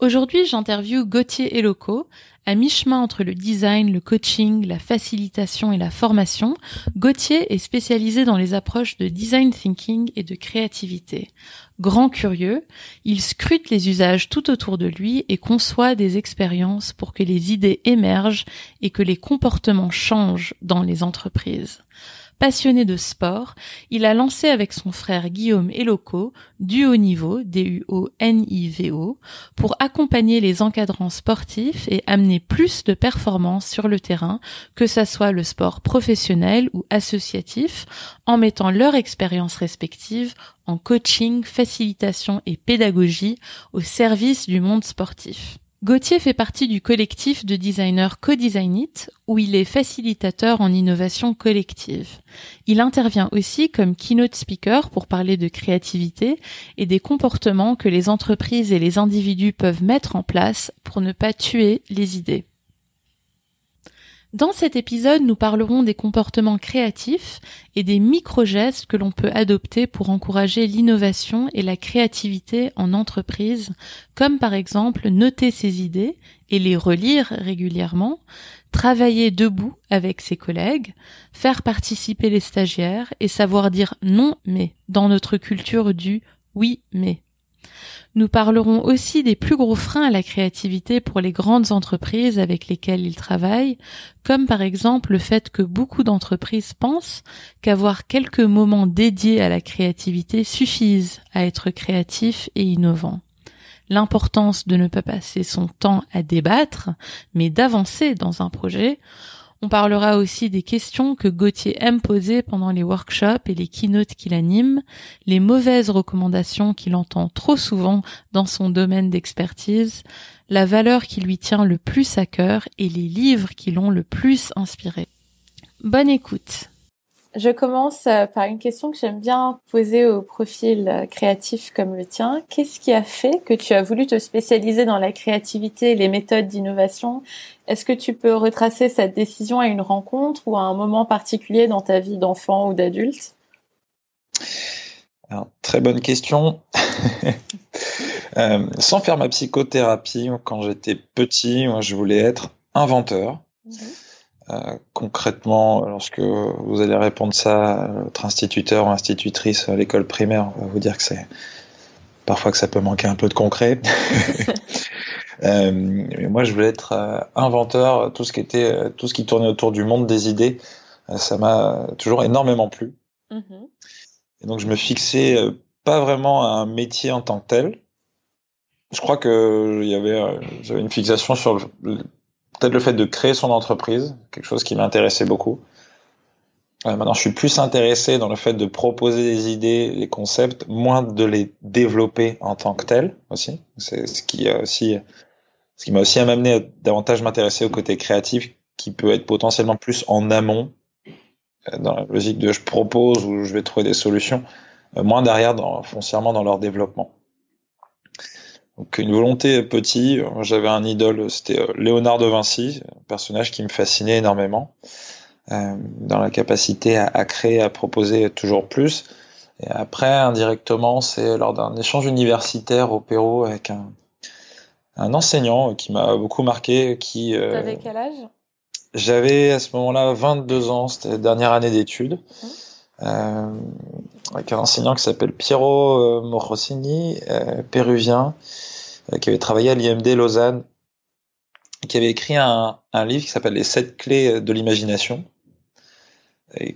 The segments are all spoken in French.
Aujourd'hui, j'interviewe Gauthier Eloco. À mi-chemin entre le design, le coaching, la facilitation et la formation, Gauthier est spécialisé dans les approches de design thinking et de créativité. Grand curieux, il scrute les usages tout autour de lui et conçoit des expériences pour que les idées émergent et que les comportements changent dans les entreprises. Passionné de sport, il a lancé avec son frère Guillaume Eloco du haut niveau, D-U-O-N-I-V-O, pour accompagner les encadrants sportifs et amener plus de performances sur le terrain, que ça soit le sport professionnel ou associatif, en mettant leur expérience respective en coaching, facilitation et pédagogie au service du monde sportif. Gauthier fait partie du collectif de designers Co-Designit, où il est facilitateur en innovation collective. Il intervient aussi comme keynote speaker pour parler de créativité et des comportements que les entreprises et les individus peuvent mettre en place pour ne pas tuer les idées. Dans cet épisode, nous parlerons des comportements créatifs et des micro-gestes que l'on peut adopter pour encourager l'innovation et la créativité en entreprise, comme par exemple noter ses idées et les relire régulièrement, travailler debout avec ses collègues, faire participer les stagiaires et savoir dire non mais dans notre culture du oui mais. Nous parlerons aussi des plus gros freins à la créativité pour les grandes entreprises avec lesquelles ils travaillent, comme par exemple le fait que beaucoup d'entreprises pensent qu'avoir quelques moments dédiés à la créativité suffisent à être créatif et innovant. L'importance de ne pas passer son temps à débattre, mais d'avancer dans un projet, on parlera aussi des questions que Gauthier aime poser pendant les workshops et les keynotes qu'il anime, les mauvaises recommandations qu'il entend trop souvent dans son domaine d'expertise, la valeur qui lui tient le plus à cœur et les livres qui l'ont le plus inspiré. Bonne écoute. Je commence euh, par une question que j'aime bien poser au profil euh, créatif comme le tien. Qu'est-ce qui a fait que tu as voulu te spécialiser dans la créativité et les méthodes d'innovation? Est-ce que tu peux retracer cette décision à une rencontre ou à un moment particulier dans ta vie d'enfant ou d'adulte? Très bonne question. euh, sans faire ma psychothérapie, quand j'étais petit, moi, je voulais être inventeur. Mhm. Euh, concrètement, lorsque vous allez répondre ça à votre instituteur ou institutrice à l'école primaire, on va vous dire que c'est parfois que ça peut manquer un peu de concret. euh, mais moi, je voulais être euh, inventeur, tout ce qui était, euh, tout ce qui tournait autour du monde des idées, ça m'a toujours énormément plu. Mm-hmm. Et donc, je me fixais pas vraiment à un métier en tant que tel. Je crois que il y avait, j'avais une fixation sur le, peut-être le fait de créer son entreprise, quelque chose qui m'intéressait beaucoup. Euh, maintenant, je suis plus intéressé dans le fait de proposer des idées, les concepts, moins de les développer en tant que tels aussi. C'est ce qui a aussi, ce qui m'a aussi amené à davantage m'intéresser au côté créatif, qui peut être potentiellement plus en amont, euh, dans la logique de je propose ou je vais trouver des solutions, euh, moins derrière, dans, foncièrement dans leur développement. Donc une volonté petit, j'avais un idole, c'était euh, Léonard de Vinci, un personnage qui me fascinait énormément, euh, dans la capacité à, créer, à proposer toujours plus. Et après, indirectement, c'est lors d'un échange universitaire au Pérou avec un, un enseignant qui m'a beaucoup marqué. Qui, euh, T'avais quel âge? J'avais à ce moment-là 22 ans, c'était la dernière année d'études. Mmh. Euh, avec un enseignant qui s'appelle Piero euh, Morosini, euh, péruvien, qui avait travaillé à l'IMD Lausanne, qui avait écrit un, un livre qui s'appelle Les sept clés de l'imagination,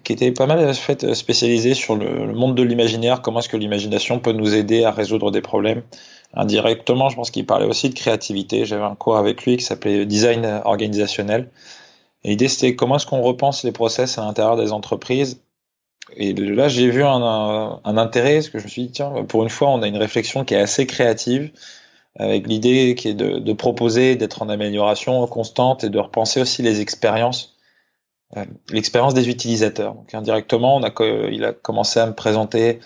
qui était pas mal fait spécialisé sur le, le monde de l'imaginaire, comment est-ce que l'imagination peut nous aider à résoudre des problèmes. Indirectement, je pense qu'il parlait aussi de créativité. J'avais un cours avec lui qui s'appelait Design organisationnel. Et l'idée, c'était comment est-ce qu'on repense les process à l'intérieur des entreprises et là, j'ai vu un, un, intérêt, parce que je me suis dit, tiens, pour une fois, on a une réflexion qui est assez créative, avec l'idée qui est de, de proposer, d'être en amélioration constante et de repenser aussi les expériences, euh, l'expérience des utilisateurs. Donc indirectement, on a, il a commencé à me présenter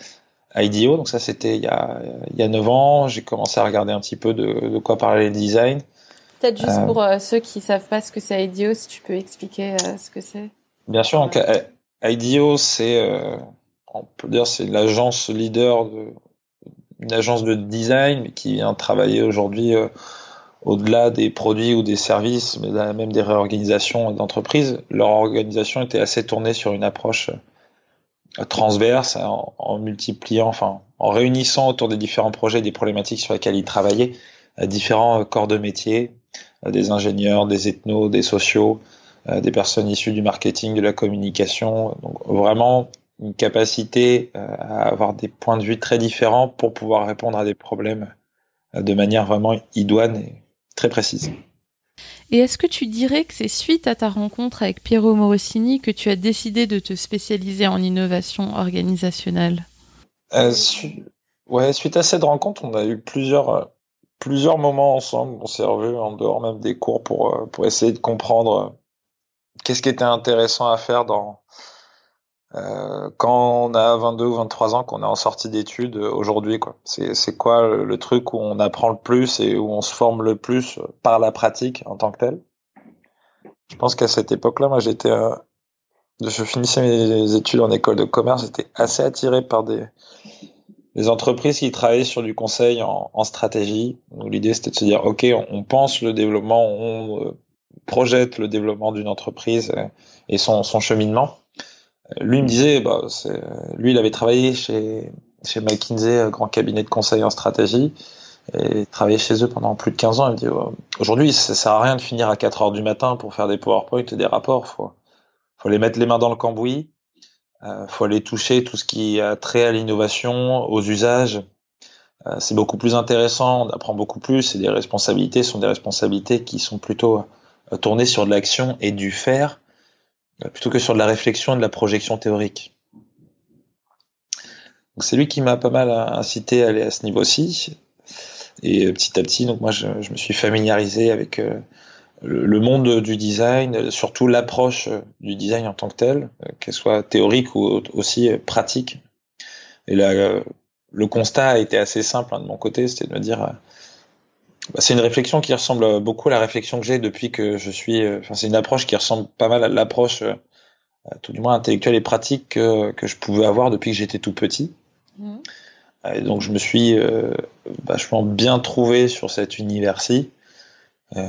IDEO, donc ça c'était il y a, il y a 9 ans, j'ai commencé à regarder un petit peu de, de quoi parlait le design. Peut-être juste euh, pour euh, ceux qui savent pas ce que c'est IDEO, si tu peux expliquer ce que c'est. Bien sûr, donc IDEO, c'est, euh, on peut dire, c'est l'agence leader de, une agence de design qui vient travailler aujourd'hui euh, au-delà des produits ou des services, mais même des réorganisations d'entreprises. Leur organisation était assez tournée sur une approche euh, transverse, en, multipliant, en réunissant autour des différents projets des problématiques sur lesquelles ils travaillaient, différents corps de métier, des ingénieurs, des ethnos, des sociaux, des personnes issues du marketing, de la communication. Donc vraiment une capacité euh, à avoir des points de vue très différents pour pouvoir répondre à des problèmes euh, de manière vraiment idoine et très précise. Et est-ce que tu dirais que c'est suite à ta rencontre avec Piero Morosini que tu as décidé de te spécialiser en innovation organisationnelle? Euh, Ouais, suite à cette rencontre, on a eu plusieurs, plusieurs moments ensemble. On s'est revus en dehors même des cours pour, pour essayer de comprendre qu'est-ce qui était intéressant à faire dans euh, quand on a 22 ou 23 ans, qu'on est en sortie d'études euh, aujourd'hui, quoi? C'est quoi le, truc où on apprend le plus et où on se forme le plus par la pratique en tant que tel. Je pense qu'à cette époque-là, moi, j'étais, euh, je finissais mes études en école de commerce, j'étais assez attiré par des, des entreprises qui travaillaient sur du conseil en, stratégie. L'idée, c'était de se dire, OK, on, on, pense le développement, on euh, projette le développement d'une entreprise et son, son, cheminement. Lui me disait, bah, lui il avait travaillé chez, chez McKinsey, grand cabinet de conseil en stratégie, et travaillé chez eux pendant plus de 15 ans. Il me dit, aujourd'hui ça sert à rien de finir à 4 heures du matin pour faire des PowerPoint et des rapports. Faut, faut les mettre les mains dans le cambouis. Euh, faut aller toucher tout ce qui a trait à l'innovation, aux usages. Euh, c'est beaucoup plus intéressant, on apprend beaucoup plus et les responsabilités sont des responsabilités qui sont plutôt euh, tourner sur de l'action et du faire euh, plutôt que sur de la réflexion et de la projection théorique. Donc c'est lui qui m'a pas mal incité à aller à ce niveau-ci. Et euh, petit à petit, donc moi je, me suis familiarisé avec le, monde du design, surtout l'approche du design en tant que tel, qu'elle soit théorique ou aussi pratique. Et là, le constat a été assez simple hein, de mon côté, c'était de me dire c'est une réflexion qui ressemble beaucoup à la réflexion que j'ai depuis que je suis. Euh, enfin, c'est une approche qui ressemble pas mal à l'approche, euh, tout du moins intellectuelle et pratique que, que je pouvais avoir depuis que j'étais tout petit. Mmh. Et donc, je me suis euh, vachement bien trouvé sur cet univers-ci, euh,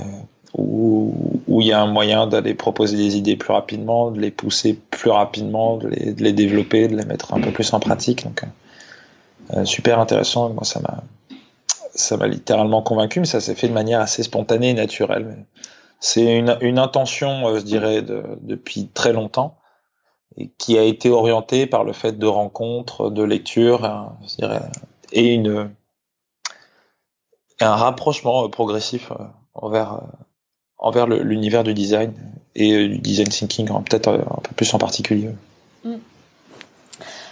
où, où il y a un moyen d'aller proposer des idées plus rapidement, de les pousser plus rapidement, de les, de les développer, de les mettre un peu plus en pratique. Donc, euh, super intéressant. Moi, ça m'a ça m'a littéralement convaincu, mais ça s'est fait de manière assez spontanée et naturelle. C'est une, intention, euh, je dirais, de, depuis très longtemps, qui a été orientée par le fait de rencontres, de lectures, hein, et un rapprochement euh, progressif euh, envers, l'univers du design et du design thinking, peut-être un peu plus en particulier. Mm.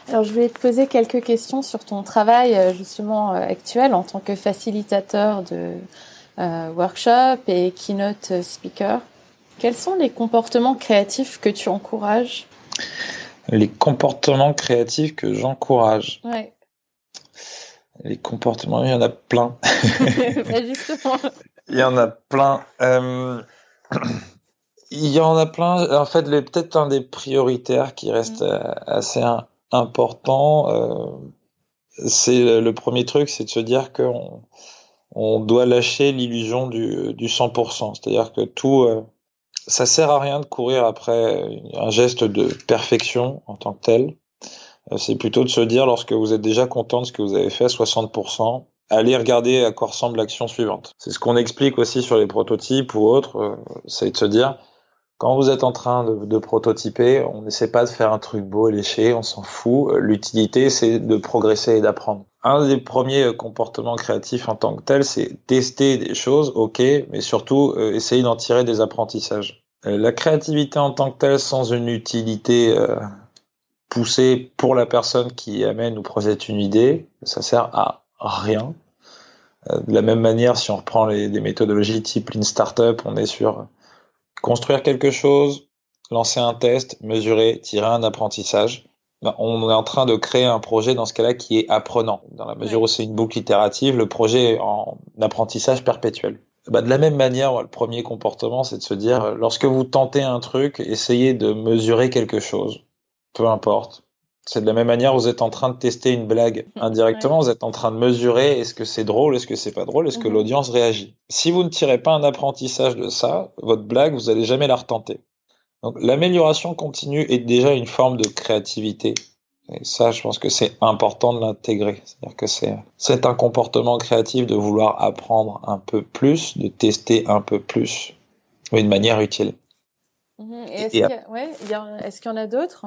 Alors, je voulais te poser quelques questions sur ton travail euh, justement euh, actuel en tant que facilitateur de euh, workshop et keynote speaker. Quels sont les comportements créatifs que tu encourages? Les comportements créatifs que j'encourage. Ouais. Les comportements, il y en a plein. Bah, justement. Il y en a plein. Euh... Il y en a plein. En fait, peut-être un des prioritaires qui reste mm. assez important, euh, c'est le premier truc, c'est de se dire qu'on on doit lâcher l'illusion du, du 100%. C'est-à-dire que tout, euh, ça sert à rien de courir après un geste de perfection en tant que tel. Euh, c'est plutôt de se dire, lorsque vous êtes déjà content de ce que vous avez fait à 60%, allez regarder à quoi ressemble l'action suivante. C'est ce qu'on explique aussi sur les prototypes ou autres, c'est de se dire, quand vous êtes en train de, prototyper, on n'essaie pas de faire un truc beau et léché, on s'en fout. L'utilité, c'est de progresser et d'apprendre. Un des premiers comportements créatifs en tant que tel, c'est tester des choses, ok, mais surtout euh, essayer d'en tirer des apprentissages. Euh, la créativité en tant que telle, sans une utilité euh, poussé pour la personne qui amène ou projette une idée, ça sert à rien. Euh, de la même manière, si on reprend les, des méthodologies type Lean Startup, on est sur construire quelque chose, lancer un test, mesurer, tirer un apprentissage. Ben, on est en train de créer un projet dans ce cas-là qui est apprenant. Dans la mesure où c'est une boucle itérative, le projet est en apprentissage perpétuel. Ben, de la même manière, le premier comportement, c'est de se dire, lorsque vous tentez un truc, essayez de mesurer quelque chose. Peu importe. C'est de la même manière, vous êtes en train de tester une blague indirectement, vous êtes en train de mesurer est-ce que c'est drôle, est-ce que c'est pas drôle, est-ce que mhm. l'audience réagit. Si vous ne tirez pas un apprentissage de ça, votre blague, vous allez jamais la retenter. Donc l'amélioration continue est déjà une forme de créativité. Et ça, je pense que c'est important de l'intégrer. C'est-à-dire que c'est, c'est un comportement créatif de vouloir apprendre un peu plus, de tester un peu plus, mais de manière utile. Mhm. est-ce, qu'il y en a d'autres?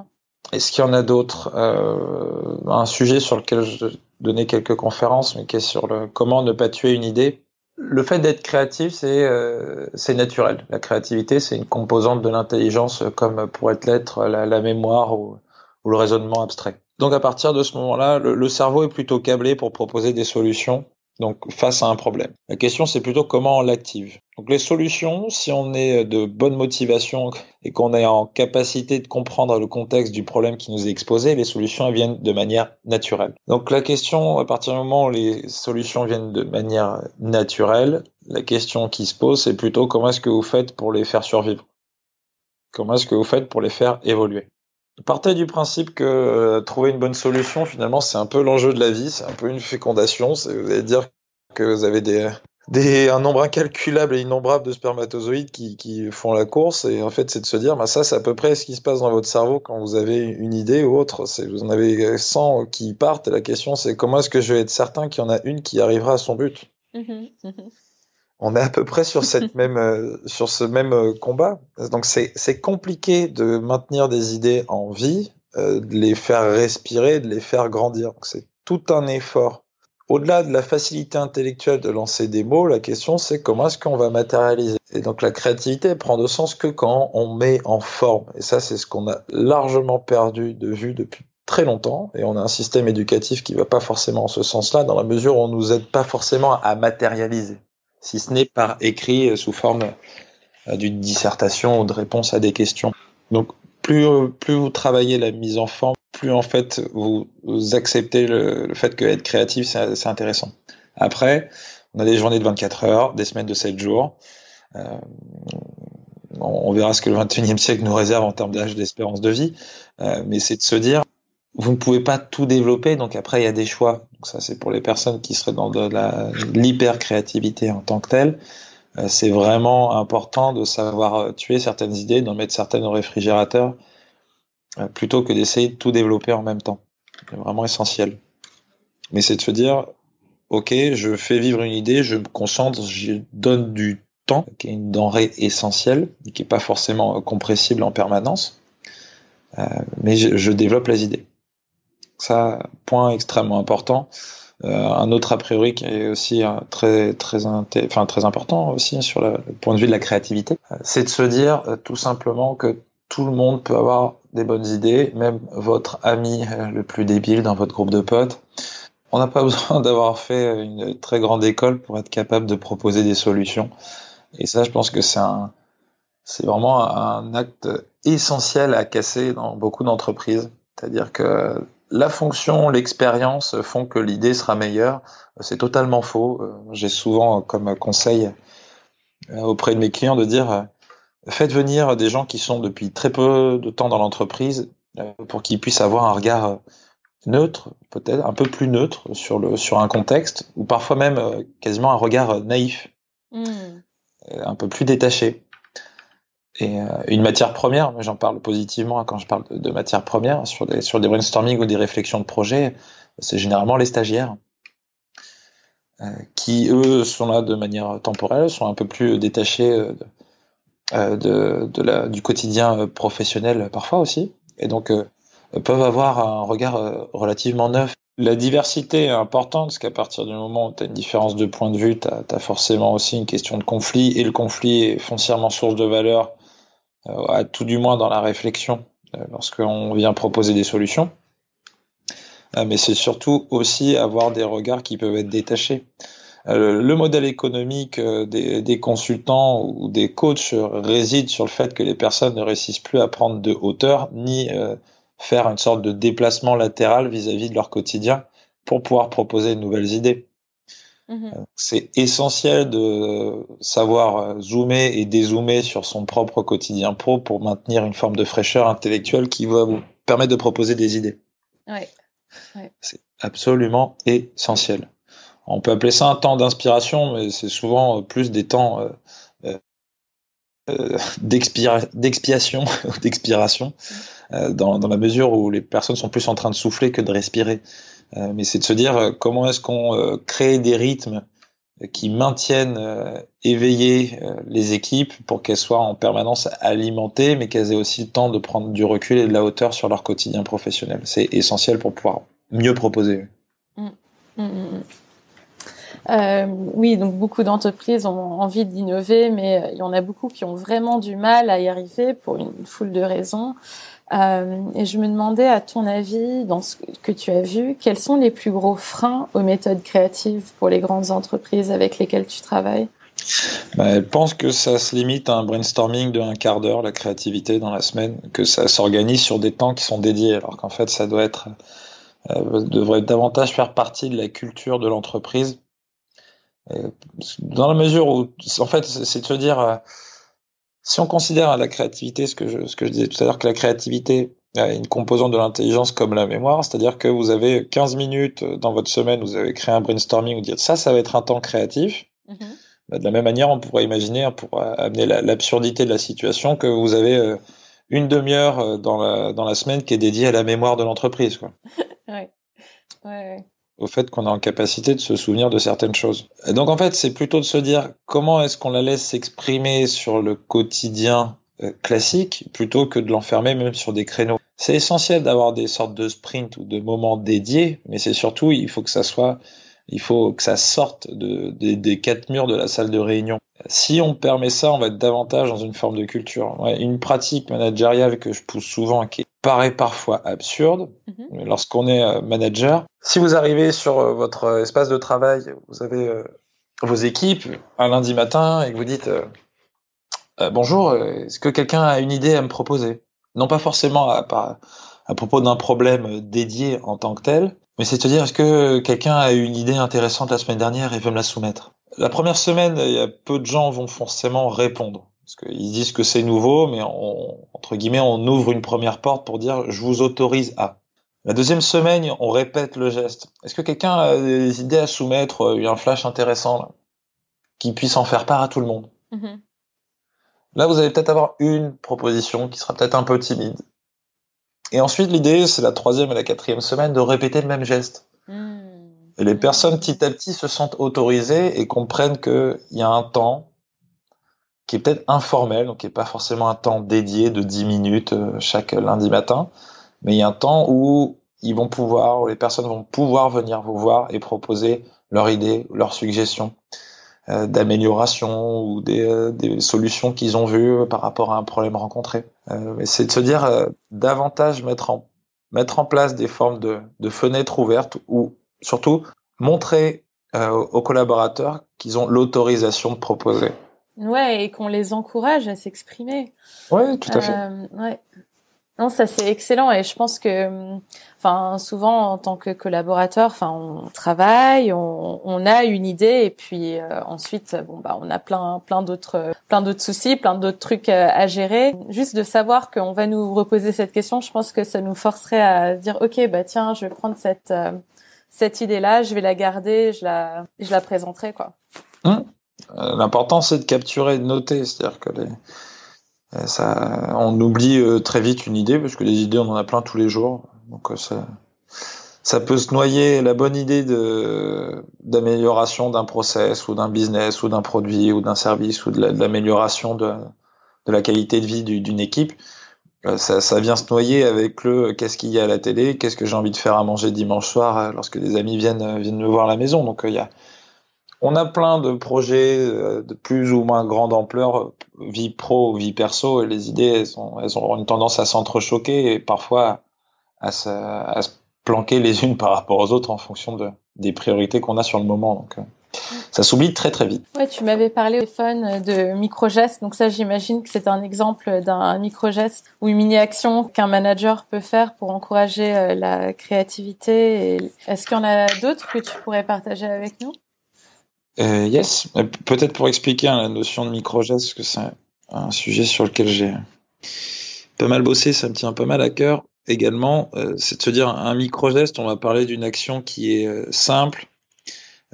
Est-ce qu'il y en a d'autres euh, Un sujet sur lequel je donnais quelques conférences, mais qui est sur le comment ne pas tuer une idée? Le fait d'être créatif, c'est euh, naturel. La créativité, c'est une composante de l'intelligence, comme pourrait l'être la, mémoire ou, le raisonnement abstrait. Donc à partir de ce moment-là, le cerveau est plutôt câblé pour proposer des solutions donc face à un problème. La question c'est plutôt comment on l'active. Donc les solutions, si on est de bonne motivation et qu'on est en capacité de comprendre le contexte du problème qui nous est exposé, les solutions viennent de manière naturelle. Donc la question, à partir du moment où les solutions viennent de manière naturelle, la question qui se pose c'est plutôt comment est-ce que vous faites pour les faire survivre? Comment est-ce que vous faites pour les faire évoluer? Partez du principe que euh, trouver une bonne solution, finalement, c'est un peu l'enjeu de la vie, c'est un peu une fécondation. Vous allez dire que vous avez des, un nombre incalculable et innombrable de spermatozoïdes qui, qui font la course. Et en fait, c'est de se dire, bah, ça, c'est à peu près ce qui se passe dans votre cerveau quand vous avez une idée ou autre. Vous en avez 100 qui partent. Et la question, c'est comment est-ce que je vais être certain qu'il y en a une qui arrivera à son but? Mmh mmh on est à peu près sur cette même euh, sur ce même euh, combat. Donc c'est c'est compliqué de maintenir des idées en vie, euh, de les faire respirer, de les faire grandir. C'est tout un effort. Au-delà de la facilité intellectuelle de lancer des mots, la question c'est comment est-ce qu'on va matérialiser? Et donc la créativité prend de sens que quand on met en forme. Et ça c'est ce qu'on a largement perdu de vue depuis très longtemps. Et on a un système éducatif qui va pas forcément en ce sens-là, dans la mesure où on nous aide pas forcément à matérialiser si ce n'est par écrit euh, sous forme euh, d'une dissertation ou de réponse à des questions. Donc plus, euh, plus vous travaillez la mise en forme, plus en fait vous, acceptez le, fait que être créatif c'est intéressant. Après, on a des journées de 24 heures, des semaines de 7 jours. On, verra ce que le 21e siècle nous réserve en termes d'âge d'espérance de vie, mais c'est de se dire vous ne pouvez pas tout développer, donc après il y a des choix. Ça c'est pour les personnes qui seraient dans de l'hyper créativité en tant que telle. Euh, c'est vraiment important de savoir euh, tuer certaines idées, d'en mettre certaines au réfrigérateur, euh, plutôt que d'essayer de tout développer en même temps. C'est vraiment essentiel. Mais c'est de se dire, ok, je fais vivre une idée, je me concentre, je donne du temps, qui est une denrée essentielle, qui n'est pas forcément compressible en permanence, mais je, je développe les idées. Ça, point extrêmement important. Euh, un autre a priori qui est aussi euh, très très enfin très important aussi sur le, point de vue de la créativité, euh, c'est de se dire tout simplement que tout le monde peut avoir des bonnes idées, même votre ami le plus débile dans votre groupe de potes. On n'a pas besoin d'avoir fait une très grande école pour être capable de proposer des solutions. Et ça, je pense que c'est un, c'est vraiment un acte essentiel à casser dans beaucoup d'entreprises. C'est-à-dire que la fonction, l'expérience font que l'idée sera meilleure. C'est totalement faux. Euh, j'ai souvent comme conseil euh, auprès de mes clients de dire euh, faites venir des gens qui sont depuis très peu de temps dans l'entreprise pour qu'ils puissent avoir un regard neutre, peut-être un peu plus neutre sur le sur un contexte, ou parfois même quasiment un regard naïf, mmh. un peu plus détaché. Et euh, une matière première, j'en parle positivement quand je parle de, matière première, sur des, sur brainstorming ou des réflexions de projet, c'est généralement les stagiaires euh, qui, eux, sont là de manière temporelle, sont un peu plus détachés euh, du quotidien professionnel parfois aussi, et donc peuvent avoir un regard relativement neuf. La diversité est importante, parce qu'à partir du moment où tu as une différence de point de vue, tu as, forcément aussi une question de conflit, et le conflit est foncièrement source de valeur à tout du moins dans la réflexion lorsqu'on vient proposer des solutions. mais c'est surtout aussi avoir des regards qui peuvent être détachés. le modèle économique des, consultants ou des coachs réside sur le fait que les personnes ne réussissent plus à prendre de hauteur ni faire une sorte de déplacement latéral vis-à-vis de leur quotidien pour pouvoir proposer de nouvelles idées. Mhm. Euh, c'est essentiel de savoir euh, zoomer et dézoomer sur son propre quotidien pro pour maintenir une forme de fraîcheur intellectuelle qui va vous permettre de proposer des idées. Ouais. C'est absolument essentiel. On peut appeler ça un temps d'inspiration, mais c'est souvent plus des temps euh, euh, d'expiation ou d'expiration, euh, dans, dans, la mesure où les personnes sont plus en train de souffler que de respirer. Euh, mais c'est de se dire comment est-ce qu'on crée des rythmes qui maintiennent éveillés les équipes pour qu'elles soient en permanence alimentées, mais qu'elles aient aussi le temps de prendre du recul et de la hauteur sur leur quotidien professionnel. C'est essentiel pour pouvoir mieux proposer. Mmh. Mmh, mmh, euh, oui, donc beaucoup d'entreprises ont envie d'innover, mais euh, il y en a beaucoup qui ont vraiment du mal à y arriver pour une foule de raisons. Euh, et je me demandais, à ton avis, dans ce que tu as vu, quels sont les plus gros freins aux méthodes créatives pour les grandes entreprises avec lesquelles tu travailles? Bah, Je pense que ça se limite à un brainstorming de un quart d'heure, la créativité dans la semaine, que ça s'organise sur des temps qui sont dédiés, alors qu'en fait, ça euh, devrait davantage faire partie de la culture de l'entreprise. Dans la mesure où, en fait, c'est de se dire, euh, si on considère la créativité, ce que je, ce que je disais tout à l'heure, que la créativité a une composante de l'intelligence comme la mémoire, c'est-à-dire que vous avez 15 minutes dans votre semaine, vous avez créé un brainstorming, vous dites ça, ça va être un temps créatif. Mm-hmm. Bah, de la même manière, on pourrait imaginer, pour amener l'absurdité de la situation, que vous avez euh, une demi-heure euh, dans la, dans la semaine qui est dédiée à la mémoire de l'entreprise. ouais. Ouais, au fait qu'on est en capacité de se souvenir de certaines choses. Et donc en fait, c'est plutôt de se dire comment est-ce qu'on la laisse s'exprimer sur le quotidien euh, classique plutôt que de l'enfermer même sur des créneaux. C'est essentiel d'avoir des sortes de sprints ou de moments dédiés, mais c'est surtout il faut que ça soit il faut que ça sorte de, des quatre murs de la salle de réunion. Si on permet ça, on va être davantage dans une forme de culture. une pratique managériale que je pousse souvent, qui paraît parfois absurde, mhm. lorsqu'on est euh, manager, si vous arrivez sur euh, votre euh, espace de travail, vous avez vos équipes un lundi matin et que vous dites bonjour, est-ce que quelqu'un a une idée à me proposer? Non pas forcément à, à propos d'un problème dédié en tant que tel, mais c'est de se dire, est-ce que quelqu'un a eu une idée intéressante la semaine dernière et veut me la soumettre? La première semaine, il y a peu de gens vont forcément répondre. Parce qu'ils disent que c'est nouveau, mais entre guillemets, on ouvre une première porte pour dire je vous autorise à. La deuxième semaine, on répète le geste. Est-ce que quelqu'un a des idées à soumettre, euh, un flash intéressant, là, qui puisse en faire part à tout le monde? Mm-hmm. Là, vous allez peut-être avoir une proposition qui sera peut-être un peu timide, et ensuite, l'idée, c'est la troisième et la quatrième semaine de répéter le même geste. Hmm. Et les personnes, petit à petit, se sentent autorisées et comprennent qu'il y a un temps qui est peut-être informel, donc qui n'est pas forcément un temps dédié de 10 minutes euh, chaque lundi matin, mais il y a un temps où ils vont pouvoir, où les personnes vont pouvoir venir vous voir et proposer leurs idées, leurs suggestions. Euh, d'amélioration ou des, euh, des solutions qu'ils ont vues par rapport à un problème rencontré. Euh, c'est de se dire davantage mettre en mettre en place des formes de, de fenêtres ouvertes ou surtout montrer aux collaborateurs qu'ils ont l'autorisation de proposer. Ouais, et qu'on les encourage à s'exprimer. Ouais, tout à fait. ouais. Non, ça c'est excellent et je pense que, enfin, souvent en tant que collaborateur, enfin, on travaille, on, on, a une idée et puis euh, ensuite, bon bah, on a plein, plein d'autres, plein d'autres soucis, plein d'autres trucs euh, à, gérer. Juste de savoir qu'on va nous reposer cette question, je pense que ça nous forcerait à dire, ok, bah tiens, je vais prendre cette, euh, cette idée-là, je vais la garder, je la, je la présenterai quoi. Hum. L'important c'est de capturer, de noter, c'est-à-dire que les euh, ça, on oublie euh, très vite une idée parce que des idées on en a plein tous les jours. Donc euh, ça, ça peut se noyer la bonne idée de d'amélioration d'un process ou d'un business ou d'un produit ou d'un service ou de l'amélioration de, de, la qualité de vie d'une équipe. Ça, ça, vient se noyer avec le qu'est-ce qu'il y a à la télé, qu'est-ce que j'ai envie de faire à manger dimanche soir lorsque des amis viennent viennent me voir à la maison. Donc il y a on a plein de projets euh, de plus ou moins grande ampleur, vie pro, vie perso, et les idées, elles, ont, une tendance à s'entrechoquer et parfois à se, planquer les unes par rapport aux autres en fonction de, des priorités qu'on a sur le moment. Donc, euh, ça s'oublie très très vite. Ouais, tu m'avais parlé au téléphone de micro-gestes, donc ça j'imagine que c'est un exemple d'un micro-geste ou une mini-action qu'un manager peut faire pour encourager euh, la créativité. Est-ce qu'il y en a d'autres que tu pourrais partager avec nous? Euh, Yes, euh, peut-être pour expliquer hein, la notion de micro-geste, parce que c'est un sujet sur lequel j'ai pas mal bossé, ça me tient pas mal à cœur également, euh, c'est de se dire un micro-geste, on va parler d'une action qui est simple,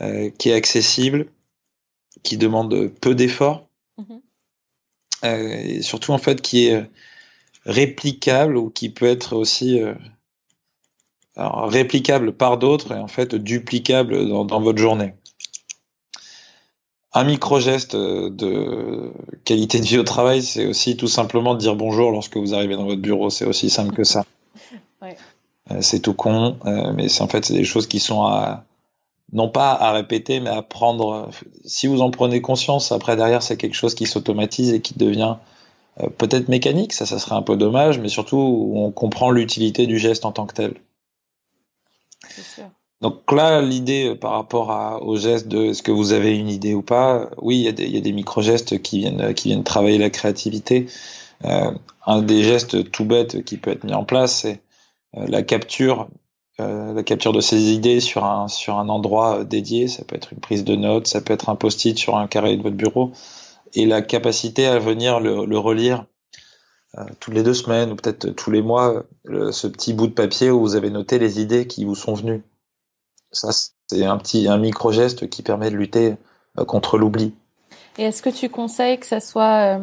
euh, qui est accessible, qui demande peu d'efforts, mhm. euh, et surtout en fait qui est réplicable ou qui peut être aussi euh, alors, réplicable par d'autres et en fait duplicable dans, dans votre journée. Un micro-geste de qualité de vie au travail, c'est aussi tout simplement de dire bonjour lorsque vous arrivez dans votre bureau. C'est aussi simple que ça. Ouais. c'est tout con, mais c'est en fait c'est des choses qui sont à, non pas à répéter, mais à prendre. Si vous en prenez conscience, après derrière, c'est quelque chose qui s'automatise et qui devient euh, peut-être mécanique. Ça, ça serait un peu dommage, mais surtout on comprend l'utilité du geste en tant que tel. Donc là, l'idée euh, par rapport à, au geste de est-ce que vous avez une idée ou pas, oui, il y a des, des micro-gestes qui viennent, qui viennent travailler la créativité. Euh, un des gestes tout bêtes qui peut être mis en place, c'est la capture euh, la capture de ses idées sur un sur un endroit euh, dédié. Ça peut être une prise de notes, ça peut être un post-it sur un carré de votre bureau, et la capacité à venir le, le relire euh, toutes les deux semaines ou peut-être tous les mois, ce petit bout de papier où vous avez noté les idées qui vous sont venues. Ça, c'est un petit un micro geste qui permet de lutter contre l'oubli. Et est-ce que tu conseilles que ça soit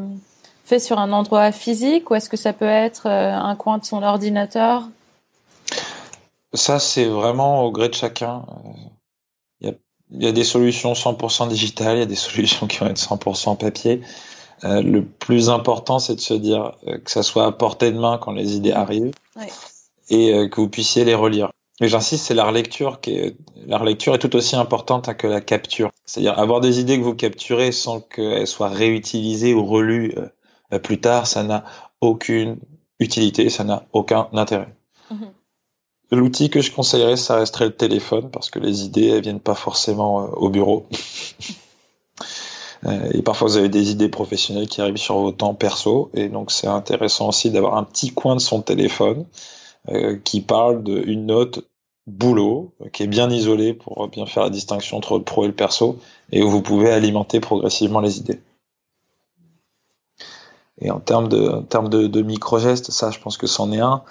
fait sur un endroit physique ou est-ce que ça peut être un coin de son ordinateur? Ça, c'est vraiment au gré de chacun. Il y a, y a, des solutions 100% digitales, il y a des solutions qui vont être 100% papier. Euh, le plus important, c'est de se dire euh, que ça soit à portée de main quand les idées arrivent et euh, que vous puissiez les relire. Mais j'insiste, c'est la relecture qui est la relecture est tout aussi importante que la capture. C'est-à-dire avoir des idées que vous capturez sans qu'elles soient réutilisées ou relues euh, plus tard, ça n'a aucune utilité, ça n'a aucun intérêt. Mmh. L'outil que je conseillerais, ça resterait le téléphone, parce que les idées, elles viennent pas forcément euh, au bureau. Euh, et parfois, vous avez des idées professionnelles qui arrivent sur vos temps perso, et donc c'est intéressant aussi d'avoir un petit coin de son téléphone euh, qui parle d'une note boulot, qui est bien isolée pour bien faire la distinction entre le pro et le perso, et où vous pouvez alimenter progressivement les idées. Et en termes de, termes de, micro-gestes, ça, je pense que c'en est un.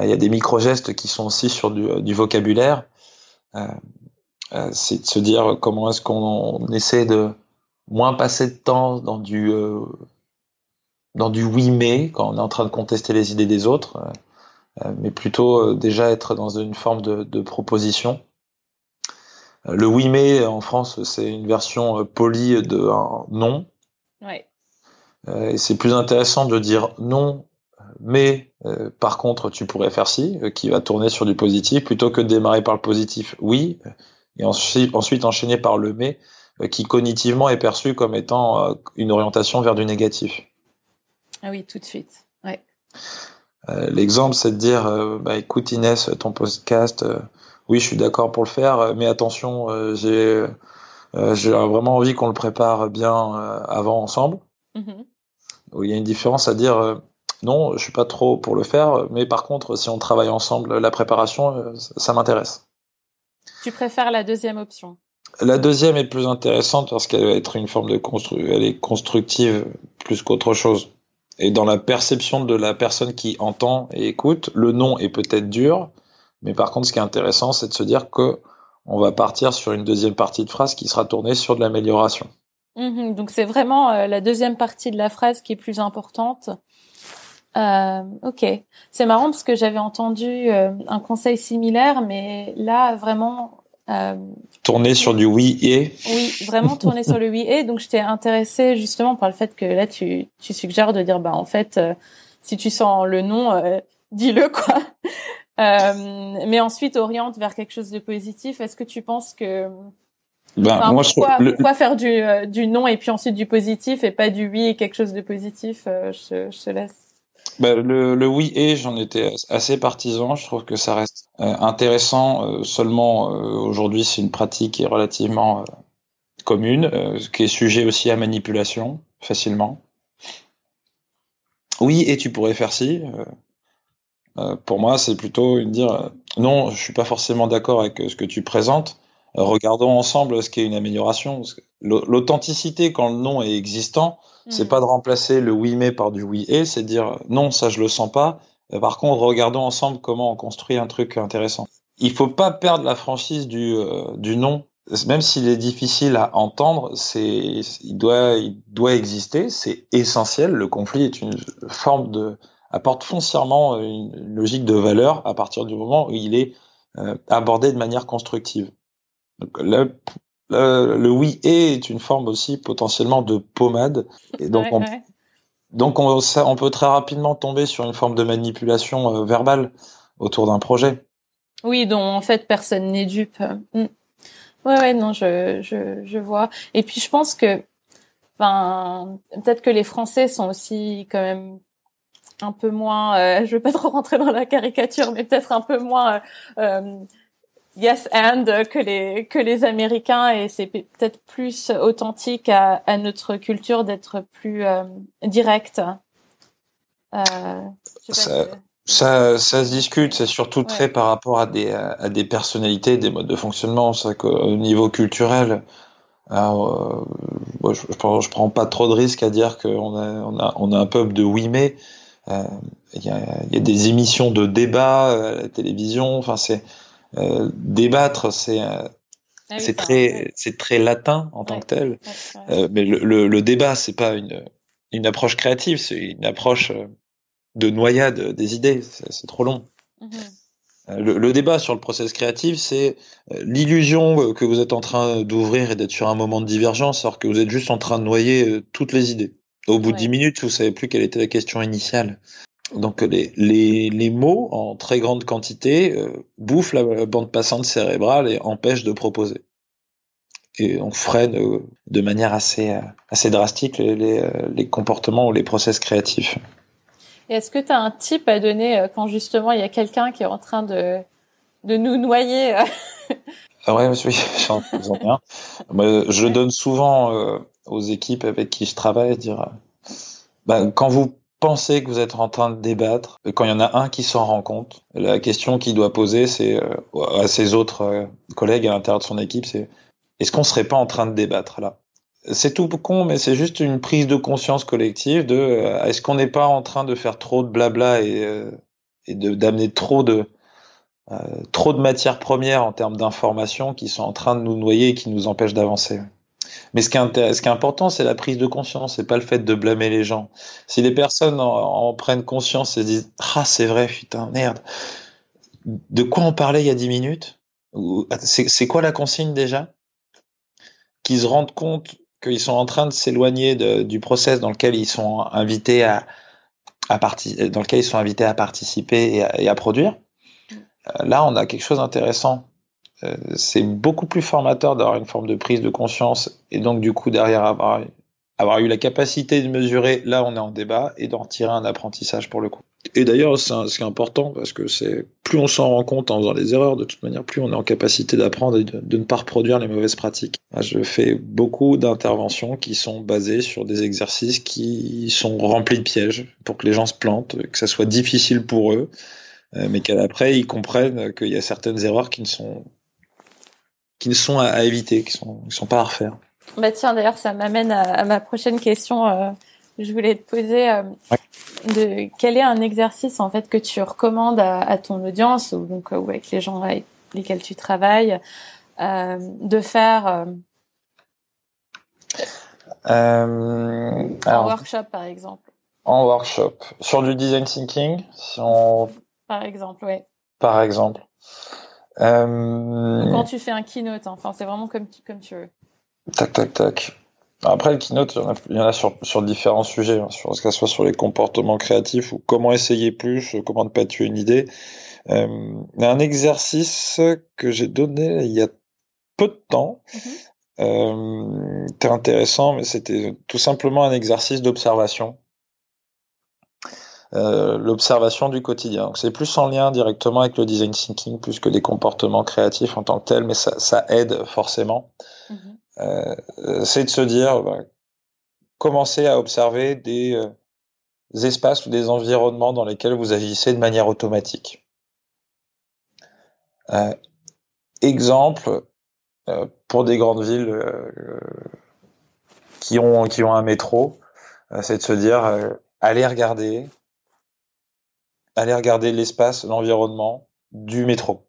Euh, il y a des micro-gestes qui sont aussi sur du, du vocabulaire. Euh, euh, c'est de se dire comment est-ce qu'on essaie de moins passer de temps dans du dans du oui mais quand on est en train de contester les idées des autres, mais plutôt déjà être dans une forme de, de proposition. Le oui mais en France c'est une version polie de un non. Ouais. et c'est plus intéressant de dire non mais euh, par contre tu pourrais faire ci, euh, qui va tourner sur du positif, plutôt que de démarrer par le positif, oui, et ensuite, ensuite enchaîner par le mais, euh, qui cognitivement est perçu comme étant une orientation vers du négatif. Ah oui, tout de suite. Ouais. L'exemple, c'est de dire, bah, écoute Inès, ton podcast, oui, je suis d'accord pour le faire, mais attention, j'ai j'ai vraiment envie qu'on le prépare bien avant ensemble. Mm-hmm. Il y a une différence à dire non, je suis pas trop pour le faire, mais par contre, si on travaille ensemble la préparation, euh, ça m'intéresse. Tu préfères la deuxième option? La deuxième est plus intéressante parce qu'elle va être une forme de constru elle est constructive plus qu'autre chose. Et dans la perception de la personne qui entend et écoute, le non est peut-être dur, mais par contre, ce qui est intéressant, c'est de se dire que on va partir sur une deuxième partie de phrase qui sera tournée sur de l'amélioration. Mmh donc c'est vraiment euh, la deuxième partie de la phrase qui est plus importante euh, ok, c'est marrant parce que j'avais entendu euh, un conseil similaire, mais là vraiment. Euh, tourner sur du oui et. Oui, vraiment tourner sur le oui et. Donc j'étais intéressée justement par le fait que là tu tu suggères de dire bah en fait euh, si tu sens le non, euh, dis-le quoi. mais ensuite oriente vers quelque chose de positif. Est-ce que tu penses que ben, moi, pourquoi, je pourquoi faire du, du non et puis ensuite du positif et pas du oui et quelque chose de positif je, je te laisse. Ben, le, le, oui et j'en étais assez partisan. Je trouve que ça reste intéressant. seulement aujourd'hui, c'est une pratique qui est relativement commune, qui est sujet aussi à manipulation facilement. Oui et tu pourrais faire ci. pour moi, c'est plutôt une dire non, je suis pas forcément d'accord avec ce que tu présentes regardons ensemble ce qui est une amélioration. L'authenticité quand le non est existant, c'est mm. pas de remplacer le oui mais par du oui et, c'est dire non, ça je le sens pas. Euh, par contre, regardons ensemble comment on construit un truc intéressant. Il faut pas perdre la franchise du, euh, du non, même s'il est difficile à entendre, c'est il doit il doit exister, c'est essentiel. Le conflit est une forme de apporte foncièrement une logique de valeur à partir du moment où il est euh, abordé de manière constructive. Donc, le, le, oui et est une forme aussi potentiellement de pommade. Et donc, on, donc on, peut très rapidement tomber sur une forme de manipulation euh, verbale autour d'un projet. Oui, dont en fait personne n'est dupe. Mm. Ouais, ouais, non, je, je, vois. Et puis je pense que, enfin, peut-être que les Français sont aussi quand même un peu moins. Euh, je veux pas trop rentrer dans la caricature, mais peut-être un peu moins. Euh, yes and que les que les Américains et c'est peut-être plus authentique à, à notre culture d'être plus euh, direct. Euh, ça, ça, ça, se discute, c'est surtout très par rapport à des à des personnalités, des modes de fonctionnement. C'est qu'au niveau culturel, alors, euh, je, je, prends, je prends pas trop de risques à dire qu'on a on a on a un peuple de oui mais. Euh, il y, a, y a des émissions de débat à la télévision. Enfin, c'est euh, débattre, c'est euh, ah très c'est très latin en tant que tel. Euh, mais le, le, le débat, c'est pas une une approche créative, c'est une approche de noyade des idées. C'est trop long. Mm-hmm. Le, le, débat sur le process créatif, c'est l'illusion que vous êtes en train d'ouvrir et d'être sur un moment de divergence, alors que vous êtes juste en train de noyer toutes les idées. Au bout de dix minutes, vous savez plus quelle était la question initiale. Donc les, les, les, mots en très grande quantité euh, bouffent la bande passante cérébrale et empêchent de proposer. Et on freine euh, de manière assez, euh, assez drastique les, les, comportements ou les process créatifs. Est-ce que tu as un type à donner quand justement il y a quelqu'un qui est en train de, de nous noyer ah Ouais, oui, j'en bien. je donne souvent aux équipes avec qui je travaille dire bah, quand vous pensez que vous êtes en train de débattre, quand il y en a un qui s'en rend compte, la question qu'il doit poser, c'est euh, à ses autres euh, collègues à l'intérieur de son équipe, c'est est-ce qu'on serait pas en train de débattre là? C'est tout con, mais c'est juste une prise de conscience collective de euh, est-ce qu'on n'est pas en train de faire trop de blabla et, et d'amener trop de trop de matières premières en termes d'informations qui sont en train de nous noyer et qui nous empêchent d'avancer? Mais ce qui est, important, c'est la prise de conscience, c'est pas le fait de blâmer les gens. Si les personnes en, prennent conscience et se disent ah c'est vrai putain merde, de quoi on parlait il y a dix minutes? C'est quoi la consigne déjà? Qu'ils se rendent compte qu'ils sont en train de s'éloigner du process dans lequel ils sont invités à, à dans lequel ils sont invités à participer et à, produire. Là, on a quelque chose d'intéressant c'est beaucoup plus formateur d'avoir une forme de prise de conscience et donc du coup derrière avoir, avoir eu la capacité de mesurer là on est en débat et d'en tirer un apprentissage pour le coup. Et d'ailleurs c'est important parce que c'est plus on s'en rend compte en faisant les erreurs de toute manière plus on est en capacité d'apprendre et de, de, ne pas reproduire les mauvaises pratiques. Je fais beaucoup d'interventions qui sont basées sur des exercices qui sont remplis de pièges pour que les gens se plantent, que ça soit difficile pour eux euh, mais qu'après ils comprennent qu'il y a certaines erreurs qui ne sont qui ne sont à, éviter, qui sont, qui sont pas à refaire. Bah tiens, d'ailleurs, ça m'amène à, ma prochaine question. Euh, je voulais te poser euh, de quel est un exercice en fait que tu recommandes à, à ton audience ou donc euh, ou avec les gens avec lesquels tu travailles euh, de faire en workshop par exemple? En workshop sur du design thinking, si on... par exemple, oui. Par exemple. Euh... Quand tu fais un keynote, hein. enfin, c'est vraiment comme tu, comme tu veux. Tac, tac, tac. Après, le keynote, il y en a, il y en a sur, sur différents sujets, hein, sur, que ce soit sur les comportements créatifs ou comment essayer plus, comment ne pas tuer une idée. Euh, un exercice que j'ai donné il y a peu de temps, mm-hmm. euh, c'était intéressant, mais c'était tout simplement un exercice d'observation. Euh, l'observation du quotidien. C'est plus en lien directement avec le design thinking plus que des comportements créatifs en tant que tels, mais ça, ça aide forcément. Mhm. Euh, c'est de se dire, bah, commencez à observer des, euh, des, espaces ou des environnements dans lesquels vous agissez de manière automatique. Euh, exemple, euh, pour des grandes villes euh, qui ont qui ont un métro, c'est de se dire allez regarder, allez regarder l'espace, l'environnement du métro.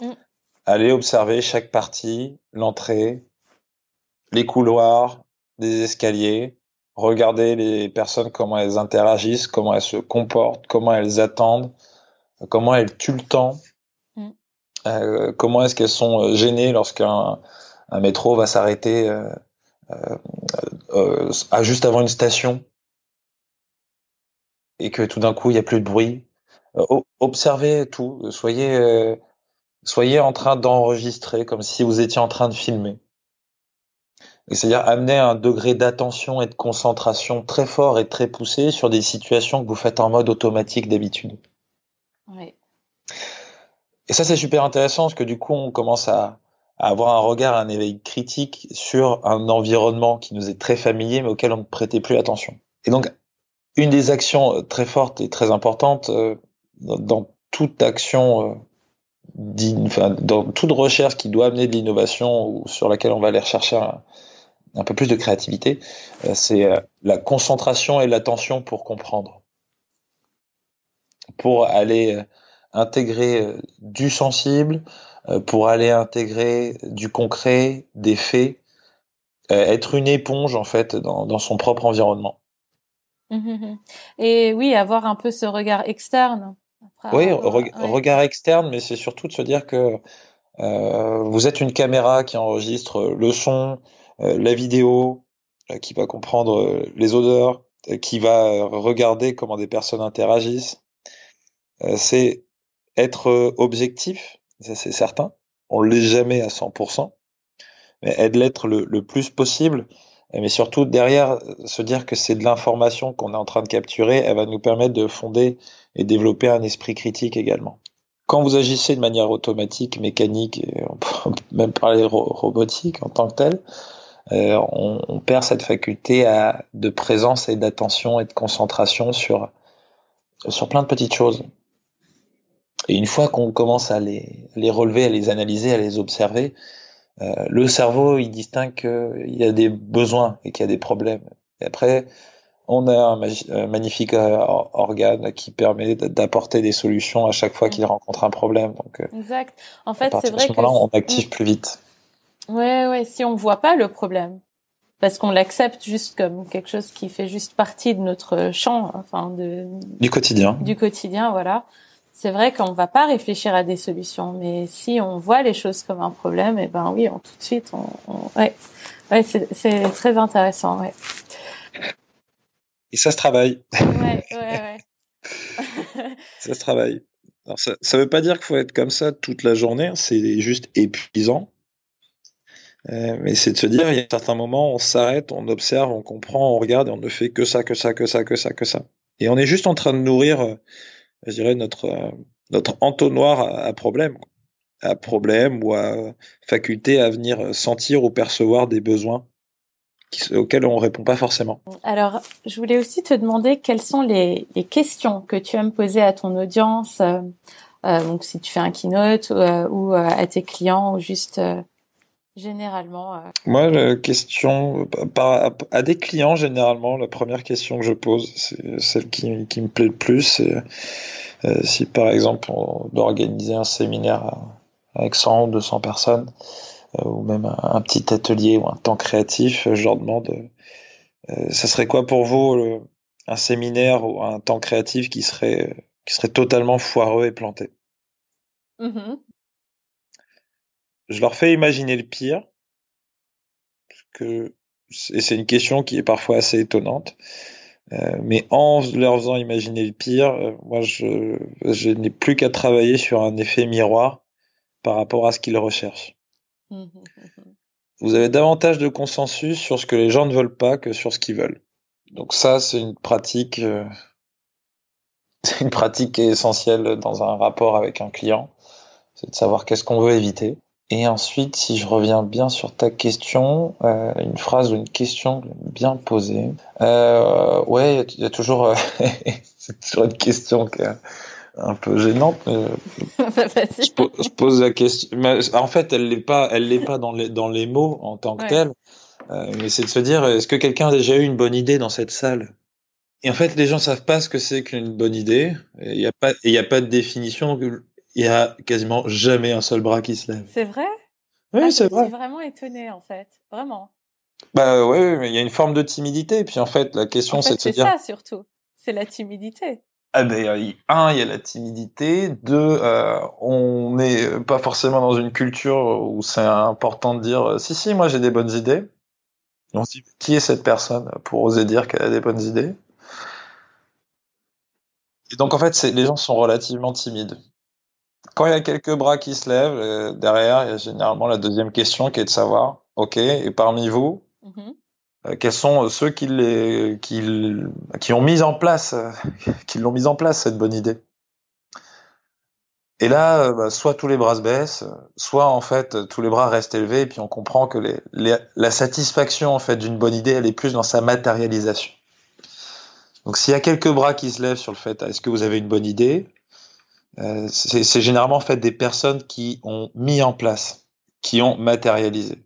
Mm. Allez observer chaque partie, l'entrée, les couloirs, des escaliers, regarder les personnes comment elles interagissent, comment elles se comportent, comment elles attendent, comment elles tuent le temps, euh, comment est-ce qu'elles sont euh, gênées lorsqu'un un métro va s'arrêter euh, euh, juste avant une station et que tout d'un coup il n'y a plus de bruit? Observez tout, soyez soyez en train d'enregistrer comme si vous étiez en train de filmer. C'est-à-dire amener un degré d'attention et de concentration très fort et très poussé sur des situations que vous faites en mode automatique d'habitude. Oui. Et ça, c'est super intéressant parce que du coup, on commence à, avoir un regard, un éveil critique sur un environnement qui nous est très familier, mais auquel on ne prêtait plus attention. Et donc, une des actions euh, très fortes et très importantes euh, dans toute action, euh, dans toute recherche qui doit amener de l'innovation ou sur laquelle on va aller rechercher un, peu plus de créativité, c'est la concentration et l'attention pour comprendre, pour aller intégrer euh, du sensible, euh, pour aller intégrer du concret, des faits, euh, être une éponge en fait dans, dans son propre environnement. Mmh, mmh, mmh. Et oui, avoir un peu ce regard externe. Oui, regard externe, mais c'est surtout de se dire que euh, vous êtes une caméra qui enregistre le son, la vidéo, qui va comprendre les odeurs, qui va regarder comment des personnes interagissent. c'est être euh, objectif, ça c'est certain. On l'est jamais à 100%, mais être l'être le, le, plus possible. Mais surtout derrière, se dire que c'est de l'information qu'on est en train de capturer, elle va nous permettre de fonder et développer un esprit critique également. Quand vous agissez de manière automatique, mécanique, on peut même parler robotique en tant que tel, euh, on, on, perd cette faculté à, de présence et d'attention et de concentration sur, sur plein de petites choses. Et une fois qu'on commence à les, les, relever, à les analyser, à les observer, euh, le cerveau, il distingue qu'il y a des besoins et qu'il y a des problèmes. Et après, on a un, magnifique euh, organe qui permet d'apporter des solutions à chaque fois qu'il rencontre un problème. Donc, euh, exact. En fait, c'est vrai que là, on active plus vite. Ouais, ouais. Si on voit pas le problème, parce qu'on l'accepte juste comme quelque chose qui fait juste partie de notre champ, enfin de du quotidien. Du quotidien, voilà c'est vrai qu'on va pas réfléchir à des solutions, mais si on voit les choses comme un problème, et eh ben oui, on, tout de suite, on, ouais, ouais c'est très intéressant, ouais. Et ça se travaille. Ouais, ouais, ouais. ça se travaille. Alors ça, ça veut pas dire qu'il faut être comme ça toute la journée, hein, c'est juste épuisant. Euh, mais c'est de se dire, il y a certains moments, on s'arrête, on observe, on comprend, on regarde et on ne fait que ça, que ça, que ça, que ça, que ça. Et on est juste en train de nourrir euh, je dirais, notre, euh, notre entonnoir à, problème, à problème ou à faculté à venir sentir ou percevoir des besoins auxquels on répond pas forcément. Alors, je voulais aussi te demander quelles sont les, les questions que tu aimes poser à ton audience, euh, euh donc si tu fais un keynote ou, euh, ou à tes clients ou juste généralement. Moi, la question par, à des clients généralement, la première question que je pose, c'est celle qui, qui me plaît le plus, c'est si par exemple on doit organiser un séminaire avec 100 ou 200 personnes, ou même un, petit atelier ou un temps créatif, je leur demande, euh, ça serait quoi pour vous un séminaire ou un temps créatif qui serait, qui serait totalement foireux et planté? Mmh Je leur fais imaginer le pire, que, et c'est une question qui est parfois assez étonnante. Euh, mais en leur faisant imaginer le pire, euh, moi je, je n'ai plus qu'à travailler sur un effet miroir par rapport à ce qu'ils recherchent. Vous avez davantage de consensus sur ce que les gens ne veulent pas que sur ce qu'ils veulent. Donc ça, c'est une pratique, euh, une pratique qui est essentielle dans un rapport avec un client, c'est de savoir qu'est-ce qu'on veut éviter. Et ensuite, si je reviens bien sur ta question, euh, une phrase ou une question bien posée. Euh, ouais, il y, a toujours, euh, c'est toujours une question qui est un peu gênante. Mais je, pose la question. Mais en fait, elle l'est pas, elle l'est pas dans les dans les mots en tant que tel. Euh, mais c'est de se dire, est-ce que quelqu'un a déjà eu une bonne idée dans cette salle? Et en fait, les gens savent pas ce que c'est qu'une bonne idée. Il n'y a pas, il y a pas de définition il y a quasiment jamais un seul bras qui se lève. C'est vrai? Oui, ah, c'est vrai. Je suis vraiment étonné en fait, vraiment. Bah oui, mais il y a une forme de timidité. Et puis en fait, la question c'est de se dire. C'est ça surtout. C'est la timidité. Ah ben, un, il y a la timidité. Deux, euh, on n'est pas forcément dans une culture où c'est important de dire si si, moi j'ai des bonnes idées. on se dit qui est cette personne pour oser dire qu'elle a des bonnes idées? Et donc en fait, les gens sont relativement timides quand il y a quelques bras qui se lèvent, euh, derrière, il y a généralement la deuxième question qui est de savoir, ok, et parmi vous, mm-hmm. euh, quels sont ceux qui, ont mis en place, qui l'ont mis en place cette bonne idée? Et là, euh, bah, soit tous les bras se baissent, soit en fait tous les bras restent élevés, et puis on comprend que la satisfaction en fait d'une bonne idée, elle est plus dans sa matérialisation. Donc s'il y a quelques bras qui se lèvent sur le fait, est-ce que vous avez une bonne idée? Euh, c'est généralement fait des personnes qui ont mis en place, qui ont matérialisé.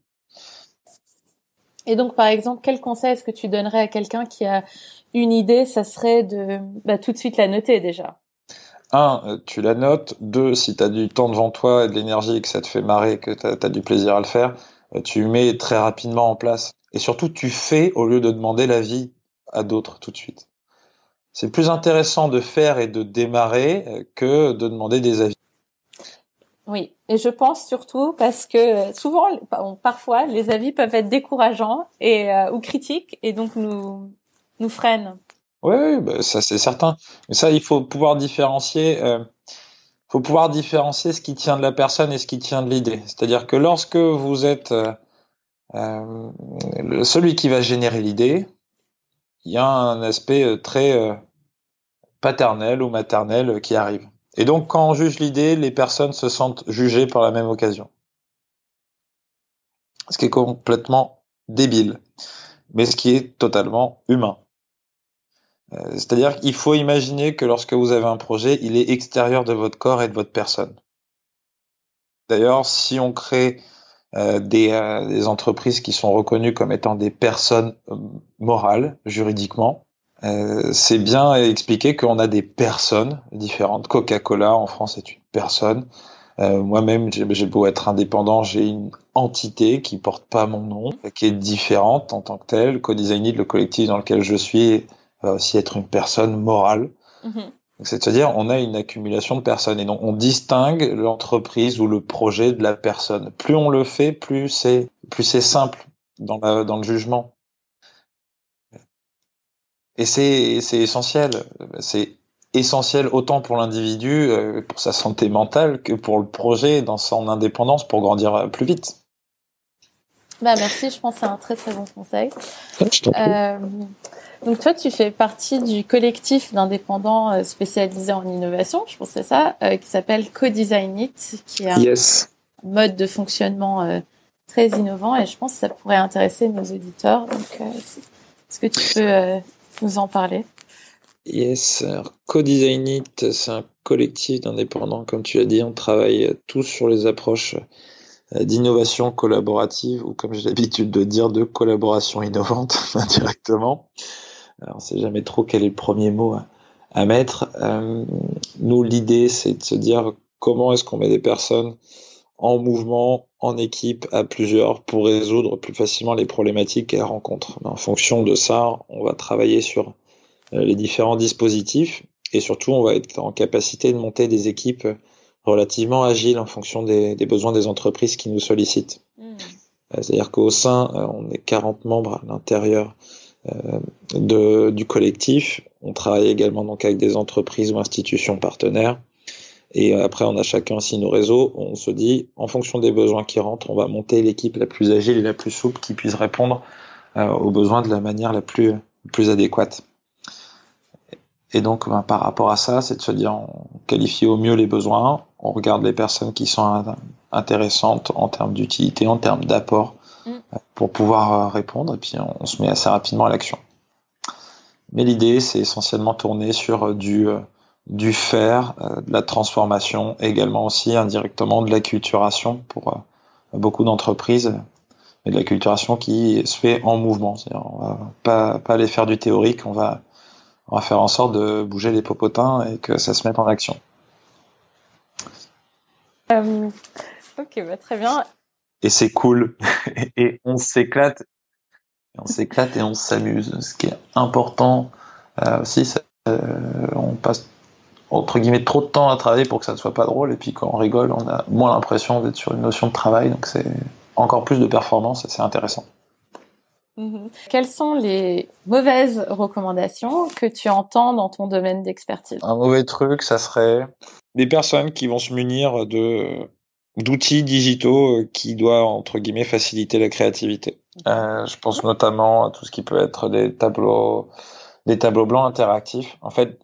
Et donc, par exemple, quel conseil est-ce que tu donnerais à quelqu'un qui a une idée? Ça serait de bah, tout de suite la noter déjà. Un, euh, tu la notes. Deux, si tu as du temps devant toi et de l'énergie, que ça te fait marrer, que tu as, du plaisir à le faire, euh, tu mets très rapidement en place. Et surtout, tu fais au lieu de demander l'avis à d'autres tout de suite c'est plus intéressant de faire et de démarrer euh, que de demander des avis. Oui, et je pense surtout parce que souvent, parfois, les avis peuvent être décourageants et euh, ou critiques et donc nous nous freinent. Oui, bah, ça c'est certain. Mais ça, il faut pouvoir différencier. Euh, faut pouvoir différencier ce qui tient de la personne et ce qui tient de l'idée. C'est-à-dire que lorsque vous êtes euh, celui qui va générer l'idée, il y a un aspect très paternelle ou maternelle qui arrive. Et donc, quand on juge l'idée, les personnes se sentent jugées par la même occasion. Ce qui est complètement débile, mais ce qui est totalement humain. Euh, c'est-à-dire qu'il faut imaginer que lorsque vous avez un projet, il est extérieur de votre corps et de votre personne. D'ailleurs, si on crée euh, euh, des, entreprises qui sont reconnues comme étant des personnes morales juridiquement, euh, c'est bien expliqué qu'on a des personnes différentes. Coca-Cola en France est une personne. Euh, Moi-même, j'ai beau être indépendant, j'ai une entité qui porte pas mon nom, qui est différente en tant que telle. Co-Designit, le collectif dans lequel je suis, va aussi être une personne morale. Mm-hmm. C'est-à-dire, on a une accumulation de personnes et donc on distingue l'entreprise ou le projet de la personne. Plus on le fait, plus c'est plus c'est simple dans, la, dans le jugement. Et c'est essentiel. C'est essentiel autant pour l'individu, euh, pour sa santé mentale, que pour le projet dans son indépendance pour grandir plus vite. Bah merci, je pense que c'est un très très bon conseil. Euh, donc toi, tu fais partie du collectif d'indépendants euh, spécialisés en innovation, je pense que c'est ça, qui s'appelle Co-Design qui est un mode de fonctionnement très innovant et je pense que ça pourrait intéresser nos auditeurs. Donc, est-ce que tu peux nous en parler Yes, Co-Design c'est un collectif d'indépendants, comme tu l'as dit, on travaille tous sur les approches euh, d'innovation collaborative, ou comme j'ai l'habitude de dire, de collaboration innovante indirectement. Alors, on sait jamais trop quel est le premier mot à, mettre. Euh, nous, l'idée, c'est de se dire comment est-ce qu'on met des personnes en mouvement, en équipe, à plusieurs, pour résoudre plus facilement les problématiques qu'elles rencontrent. En fonction de ça, on va travailler sur euh, les différents dispositifs et surtout, on va être en capacité de monter des équipes relativement agiles en fonction des, besoins des entreprises qui nous sollicitent. Mmh. Euh, c'est-à-dire qu'au sein, euh, on est 40 membres à l'intérieur de, du collectif. On travaille également donc avec des entreprises ou institutions partenaires Et après, on a chacun aussi nos réseaux. On se dit, en fonction des besoins qui rentrent, on va monter l'équipe la plus agile et la plus souple qui puisse répondre euh, aux besoins de la manière la plus, plus adéquate. Et donc, ben, par rapport à ça, c'est de se dire, on qualifie au mieux les besoins, on regarde les personnes qui sont intéressantes en termes d'utilité, en termes d'apport, mm. pour pouvoir euh, répondre, et puis on, se met assez rapidement à l'action. Mais l'idée, c'est essentiellement tourner sur du, euh, du faire, euh, de la transformation, également aussi indirectement de l'acculturation pour beaucoup d'entreprises, et de l'acculturation qui se fait en mouvement. On va pas, pas aller faire du théorique, on va on va faire en sorte de bouger les popotins et que ça se mette en action. Euh, ok, bah, très bien. Et c'est cool. et on s'éclate. On s'éclate et on s'amuse. Ce qui est important euh, aussi, euh, on passe entre guillemets trop de temps à travailler pour que ça ne soit pas drôle. Et puis quand on rigole, on a moins l'impression d'être sur une notion de travail. Donc c'est encore plus de performance et c'est intéressant. Mhm. Quelles sont les mauvaises recommandations que tu entends dans ton domaine d'expertise? Un mauvais truc, ça serait des personnes qui vont se munir de d'outils digitaux qui doivent entre guillemets faciliter la créativité. Euh, je pense notamment à tout ce qui peut être des tableaux des tableaux blancs interactifs. En fait,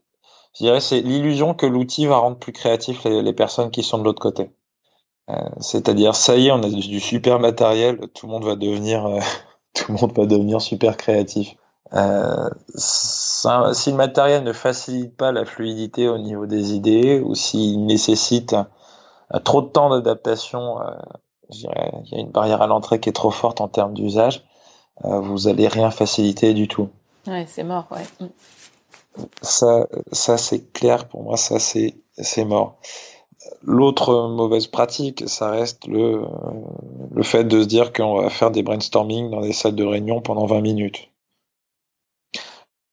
je dirais c'est l'illusion que l'outil va rendre plus créatif les, personnes qui sont de l'autre côté. Euh, c'est-à-dire ça y est, on a du, super matériel, tout le monde va devenir euh, tout le monde va devenir super créatif. Euh, si le matériel ne facilite pas la fluidité au niveau des idées ou s'il nécessite trop de temps d'adaptation, il y a une barrière à l'entrée qui est trop forte en termes d'usage, vous allez rien faciliter du tout. Ouais, c'est mort, ouais. Ça, ça c'est clair pour moi, ça c'est c'est mort. L'autre mauvaise pratique, ça reste le, le fait de se dire qu'on va faire des brainstorming dans des salles de réunion pendant 20 minutes.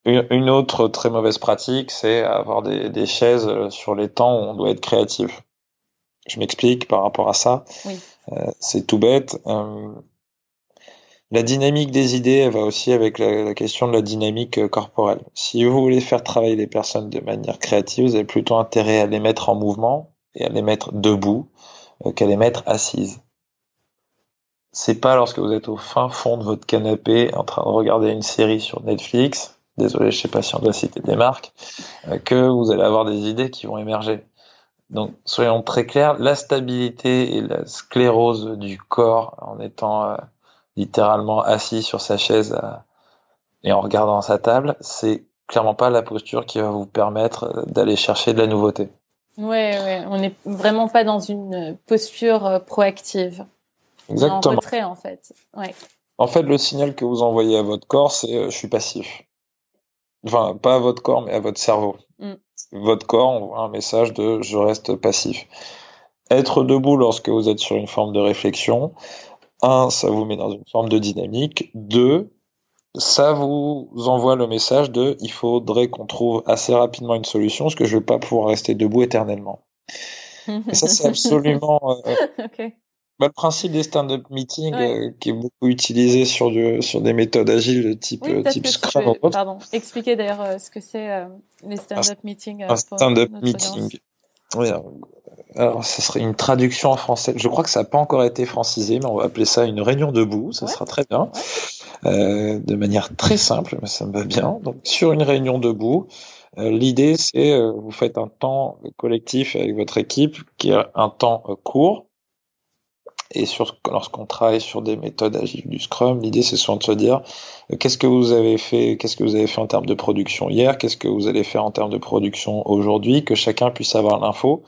Une autre très mauvaise pratique, c'est avoir des, des, chaises sur les temps où on doit être créatif. Je m'explique par rapport à ça. Oui. Euh, c'est tout bête. Euh, la dynamique des idées, va aussi avec la, question de la dynamique corporelle. Si vous voulez faire travailler les personnes de manière créative, vous avez plutôt intérêt à les mettre en mouvement et à les mettre debout euh, qu'à les mettre assises. C'est pas lorsque vous êtes au fin fond de votre canapé en train de regarder une série sur Netflix, désolé, je sais pas si on doit citer des marques, euh, que vous allez avoir des idées qui vont émerger. Donc, soyons très clairs, la stabilité et la sclérose du corps en étant euh, littéralement assis sur sa chaise et en regardant sa table, c'est clairement pas la posture qui va vous permettre d'aller chercher de la nouveauté. Ouais, ouais, on n'est vraiment pas dans une posture euh, proactive. Exactement. en retrait, en fait. Ouais. En fait, le signal que vous envoyez à votre corps, c'est euh, je suis passif. Enfin, pas à votre corps, mais à votre cerveau. Mm. Votre corps envoie un message de je reste passif. Être debout lorsque vous êtes sur une forme de réflexion, un, ça vous met dans une forme de dynamique. Deux, ça vous envoie le message de il faudrait qu'on trouve assez rapidement une solution parce que je vais pas pouvoir rester debout éternellement. Et ça c'est absolument euh, bah, le principe des stand-up meetings euh, qui est beaucoup utilisé sur du, sur des méthodes agiles de type oui, type Scrum. Pardon, expliquez d'ailleurs euh, ce que c'est les stand-up meetings. un stand-up meeting. Oui, alors ça serait une traduction en français. Je crois que ça n'a pas encore été francisé, mais on va appeler ça une réunion debout. Ça sera très bien. Euh, de manière très simple, mais ça me va bien. Donc sur une réunion debout, euh, l'idée c'est euh, vous faites un temps collectif avec votre équipe qui est un temps court. Et lorsqu'on travaille sur des méthodes agiles du Scrum, l'idée c'est souvent de se dire qu'est-ce que vous avez fait, qu'est-ce que vous avez fait en termes de production hier, qu'est-ce que vous allez faire en termes de production aujourd'hui, que chacun puisse avoir l'info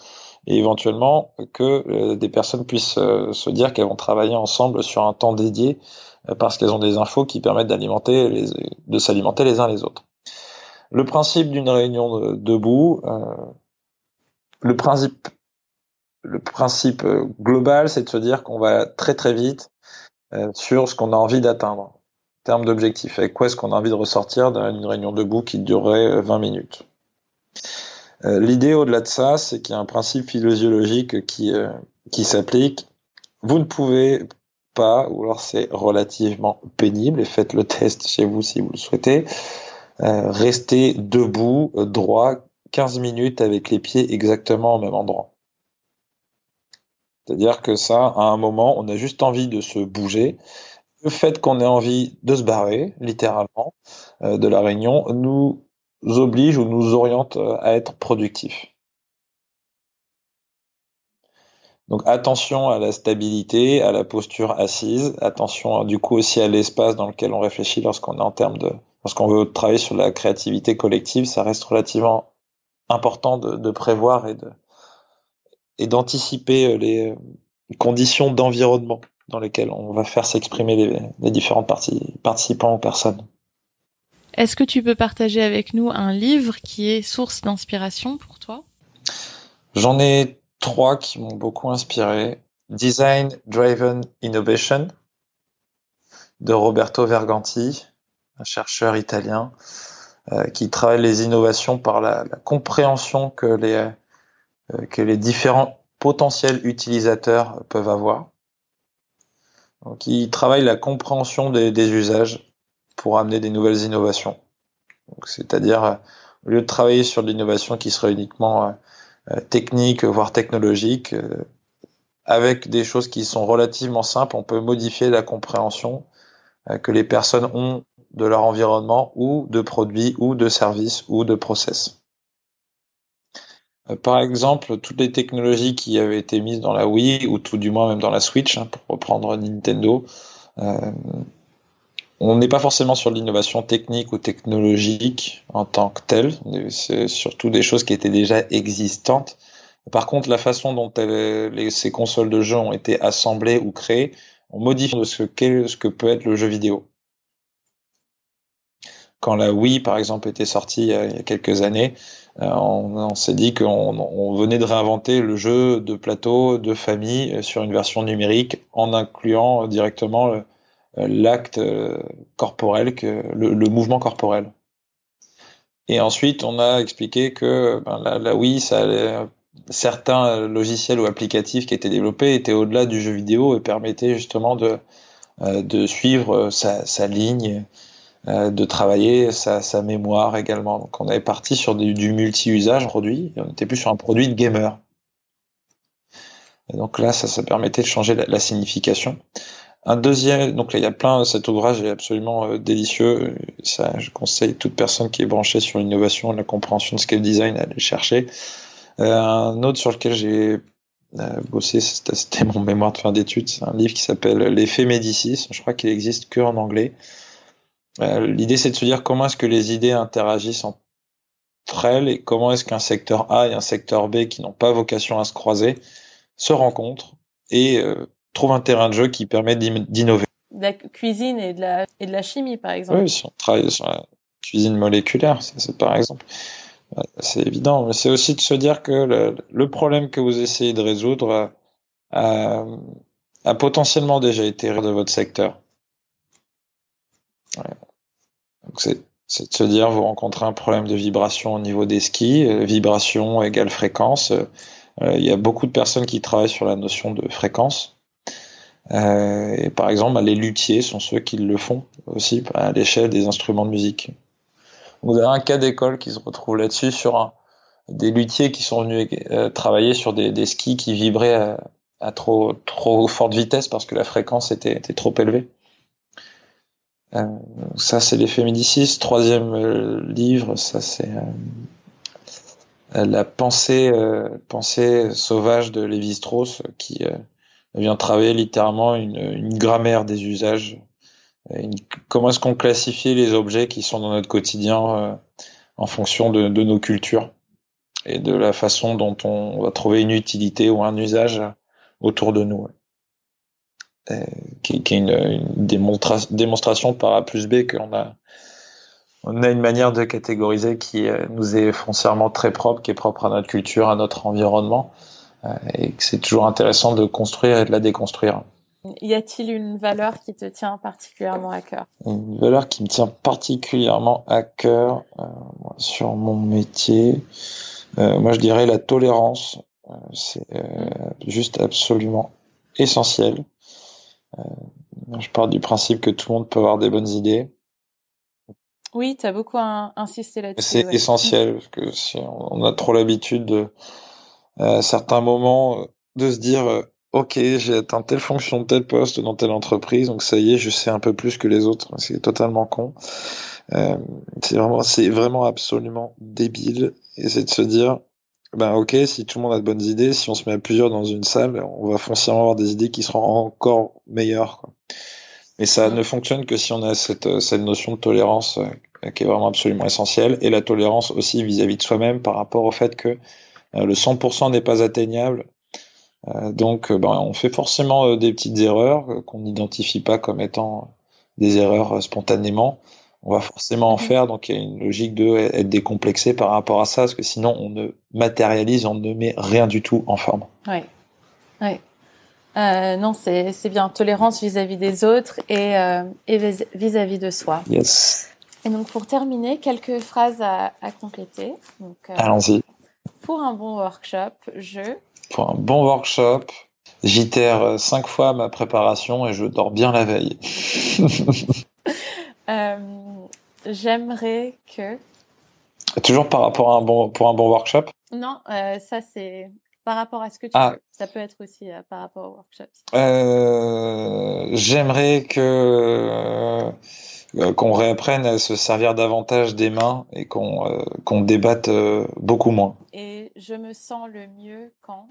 et éventuellement que des personnes puissent se dire qu'elles vont travailler ensemble sur un temps dédié euh, parce qu'elles ont des infos qui permettent d'alimenter les, de s'alimenter les uns les autres. Le principe d'une réunion debout, euh, le principe, le principe euh, global, c'est de se dire qu'on va très très vite euh, sur ce qu'on a envie d'atteindre en termes d'objectifs. Avec quoi est-ce qu'on a envie de ressortir d'une réunion debout qui durerait 20 minutes? L'idée au-delà de ça, c'est qu'il y a un principe physiologique qui, qui s'applique. Vous ne pouvez pas, ou alors c'est relativement pénible, et faites le test chez vous si vous le souhaitez. Euh, restez debout, droit, 15 minutes avec les pieds exactement au même endroit. C'est-à-dire que ça, à un moment, on a juste envie de se bouger. Le fait qu'on ait envie de se barrer, littéralement, euh, de la réunion, nous oblige ou nous oriente euh, à être productif. Donc attention à la stabilité, à la posture assise, attention du coup aussi à l'espace dans lequel on réfléchit lorsqu'on est en termes de lorsqu'on veut travailler sur la créativité collective, ça reste relativement important de, prévoir et de et d'anticiper euh, les conditions d'environnement dans lesquelles on va faire s'exprimer les, les différentes parties, participants ou personnes. Est-ce que tu peux partager avec nous un livre qui est source d'inspiration pour toi? J'en ai trois qui m'ont beaucoup inspiré. Design Driven Innovation de Roberto Verganti, un chercheur italien euh, qui travaille les innovations par la, compréhension que les, euh, que les différents potentiels utilisateurs peuvent avoir. Donc, il travaille la compréhension des, usages pour amener des nouvelles innovations. C'est-à-dire, au lieu de travailler sur l'innovation qui serait uniquement euh, technique, voire technologique, avec des choses qui sont relativement simples, on peut modifier la compréhension que les personnes ont de leur environnement ou de produits ou de services ou de process. Euh, par exemple, toutes les technologies qui avaient été mises dans la Wii ou tout du moins même dans la Switch, hein, pour reprendre Nintendo, euh, on n'est pas forcément sur l'innovation technique ou technologique en tant que telle, c'est surtout des choses qui étaient déjà existantes. Par contre, la façon dont ces consoles de jeux ont été assemblées ou créées, on modifie ce, ce que peut être le jeu vidéo quand la Wii, par exemple, était sortie il y a, quelques années, euh, on, s'est dit qu'on venait de réinventer le jeu de plateau de famille euh, sur une version numérique en incluant directement euh, l'acte corporel, le, mouvement corporel. Et ensuite, on a expliqué que ben, Wii, ça certains logiciels ou applicatifs qui étaient développés étaient au-delà du jeu vidéo et permettaient justement de, suivre sa ligne euh, de travailler sa, sa, mémoire également. Donc on est parti sur du, du multi-usage produit, on était plus sur un produit de gamer. Et donc là, ça, ça permettait de changer la, signification. Un deuxième, donc là, il y a plein, cet ouvrage est absolument euh, délicieux. Ça, je conseille toute personne qui est branchée sur l'innovation, la compréhension de ce qu'est le design à aller chercher. Euh, un autre sur lequel j'ai bossé, c'était mon mémoire de fin d'études, c'est un livre qui s'appelle L'effet Médicis. Je crois qu'il existe que en anglais. Euh, l'idée, c'est de se dire comment est-ce que les idées interagissent entre elles et comment est-ce qu'un secteur A et un secteur B qui n'ont pas vocation à se croiser se rencontrent et euh, trouvent un terrain de jeu qui permet d'innover. De la cuisine et de la, et de la chimie, par exemple. Oui, si on travaille sur la cuisine moléculaire, c'est par exemple. C'est évident, mais c'est aussi de se dire que le, problème que vous essayez de résoudre a, a potentiellement déjà été de votre secteur. Donc c'est de se dire vous rencontrez un problème de vibration au niveau des skis, euh, vibration égale fréquence. Euh, il y a beaucoup de personnes qui travaillent sur la notion de fréquence. Euh, et par exemple, bah, les luthiers sont ceux qui le font aussi à l'échelle des instruments de musique. Vous avez un cas d'école qui se retrouve là-dessus sur un, des luthiers qui sont venus travailler sur des, des, skis qui vibraient à, à, trop, trop forte vitesse parce que la fréquence était, était trop élevée. Euh, ça, c'est l'effet Médicis. Troisième euh, livre, ça, c'est euh, la pensée, pensée sauvage de Lévi-Strauss, qui vient travailler littéralement une, grammaire des usages. comment est-ce qu'on classifie les objets qui sont dans notre quotidien en fonction de, nos cultures et de la façon dont on va trouver une utilité ou un usage autour de nous. Euh, qui, qui, est une, une démonstration par A plus B qu'on a on a une manière de catégoriser qui euh, nous est foncièrement très propre, qui est propre à notre culture, à notre environnement, euh, et que c'est toujours intéressant de construire et de la déconstruire. Y a-t-il une valeur qui te tient particulièrement à cœur? Une valeur qui me tient particulièrement à cœur euh, sur mon métier, euh, moi je dirais la tolérance. c'est juste absolument essentiel. Euh, je pars du principe que tout le monde peut avoir des bonnes idées. Oui, tu as beaucoup insisté là-dessus. C'est essentiel, parce que si on a trop l'habitude de, à certains moments, de se dire, ok, j'ai atteint telle fonction, tel poste dans telle entreprise, donc ça y est, je sais un peu plus que les autres. C'est totalement con. Euh, c'est vraiment, c'est vraiment absolument débile. Et c'est de se dire, ben ok, si tout le monde a de bonnes idées, si on se met à plusieurs dans une salle, on va foncièrement avoir des idées qui seront encore meilleures. Quoi. Mais ça ne fonctionne que si on a cette, cette notion de tolérance euh, qui est vraiment absolument essentielle, et la tolérance aussi vis-à-vis de soi-même par rapport au fait que euh, le 100% n'est pas atteignable. Euh, donc, ben, on fait forcément des petites erreurs qu'on n'identifie pas comme étant des erreurs spontanément on va forcément en mhm. faire. Donc il y a une logique de être décomplexé par rapport à ça, parce que sinon on ne matérialise, on ne met rien du tout en forme. Oui, oui. Euh, non, c'est bien. Tolérance vis-à-vis des autres et, euh, vis-à-vis de soi. Yes. Et donc pour terminer, quelques phrases à, compléter. Euh, Allons-y. Pour un bon workshop, je. Pour un bon workshop, j'itère cinq fois ma préparation et je dors bien la veille. J'aimerais que. Toujours par rapport à un bon, pour un bon workshop? Non, euh, ça c'est par rapport à ce que tu ah. Ça peut être aussi euh, par rapport au workshop. Euh, J'aimerais que euh, qu'on réapprenne à se servir davantage des mains et qu'on euh, qu'on débatte beaucoup moins. Et je me sens le mieux quand?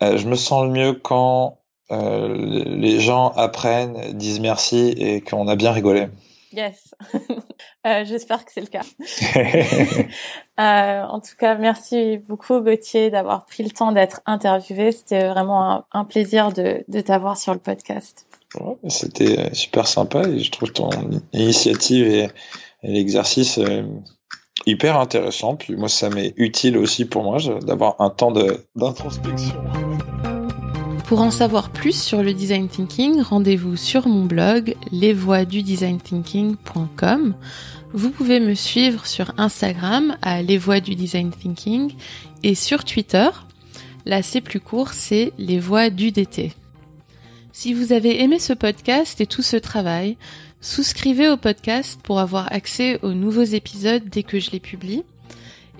Je me sens le mieux quand les gens apprennent, disent merci et qu'on a bien rigolé. Yes, euh, j'espère que c'est le cas. euh, en tout cas, merci beaucoup Gauthier d'avoir pris le temps d'être interviewé. C'était vraiment un, plaisir de, de t'avoir sur le podcast. C'était euh, super sympa et je trouve ton initiative et, l'exercice euh, hyper intéressant. Puis moi, ça m'est utile aussi pour moi d'avoir un temps d'introspection. Pour en savoir plus sur le design thinking, rendez-vous sur mon blog lesvoixdudesignThinking.com. Vous pouvez me suivre sur Instagram à Les Design Thinking et sur Twitter. Là, c'est plus court, c'est Les DT. Si vous avez aimé ce podcast et tout ce travail, souscrivez au podcast pour avoir accès aux nouveaux épisodes dès que je les publie.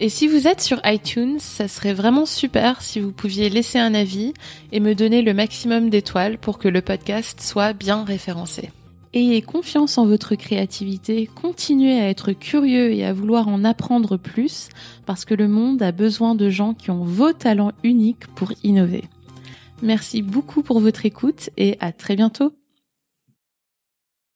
Et si vous êtes sur iTunes, ça serait vraiment super si vous pouviez laisser un avis et me donner le maximum d'étoiles pour que le podcast soit bien référencé. Ayez confiance en votre créativité, continuez à être curieux et à vouloir en apprendre plus parce que le monde a besoin de gens qui ont vos talents uniques pour innover. Merci beaucoup pour votre écoute et à très bientôt.